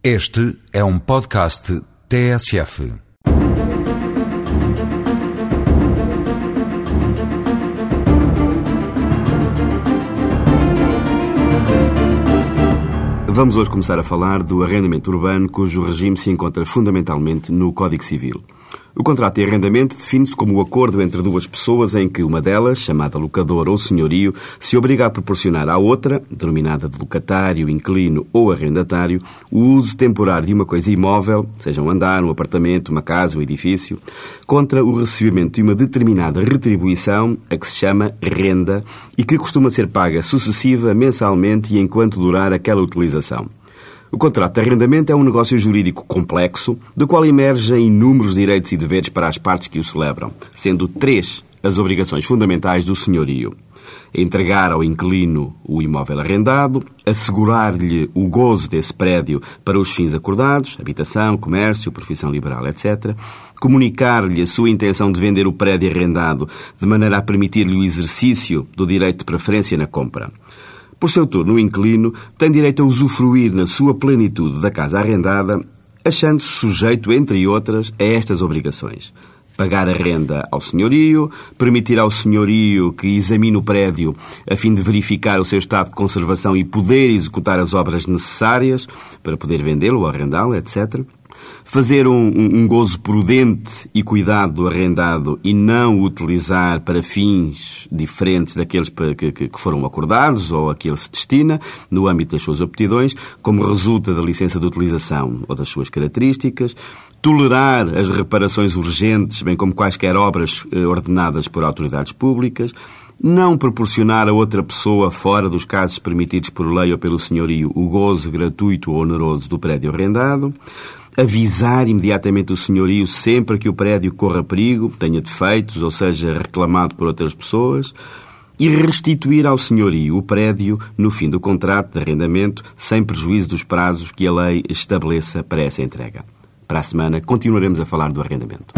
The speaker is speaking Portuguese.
Este é um podcast TSF. Vamos hoje começar a falar do arrendamento urbano, cujo regime se encontra fundamentalmente no Código Civil. O contrato de arrendamento define-se como o acordo entre duas pessoas em que uma delas, chamada locador ou senhorio, se obriga a proporcionar à outra, denominada de locatário, inquilino ou arrendatário, o uso temporário de uma coisa imóvel, seja um andar, um apartamento, uma casa, um edifício, contra o recebimento de uma determinada retribuição, a que se chama renda, e que costuma ser paga sucessiva, mensalmente e enquanto durar aquela utilização. O contrato de arrendamento é um negócio jurídico complexo, do qual emergem inúmeros direitos e deveres para as partes que o celebram, sendo três as obrigações fundamentais do senhorio. Entregar ao inquilino o imóvel arrendado, assegurar-lhe o gozo desse prédio para os fins acordados, habitação, comércio, profissão liberal, etc., comunicar-lhe a sua intenção de vender o prédio arrendado de maneira a permitir-lhe o exercício do direito de preferência na compra. Por seu turno, o inquilino tem direito a usufruir na sua plenitude da casa arrendada, achando-se sujeito, entre outras, a estas obrigações. Pagar a renda ao senhorio, permitir ao senhorio que examine o prédio a fim de verificar o seu estado de conservação e poder executar as obras necessárias para poder vendê-lo ou arrendá-lo, etc fazer um, um, gozo prudente e cuidado do arrendado e não utilizar para fins diferentes daqueles que, que, que foram acordados ou a que ele se destina, no âmbito das suas aptidões, como resulta da licença de utilização ou das suas características, tolerar as reparações urgentes, bem como quaisquer obras eh, ordenadas por autoridades públicas, não proporcionar a outra pessoa, fora dos casos permitidos por lei ou pelo senhorio, o gozo gratuito ou oneroso do prédio arrendado, avisar imediatamente o senhorio sempre que o prédio corra perigo, tenha defeitos ou seja reclamado por outras pessoas, e restituir ao senhorio o prédio no fim do contrato de arrendamento, sem prejuízo dos prazos que a lei estabeleça para essa entrega. Para a semana continuaremos a falar do arrendamento.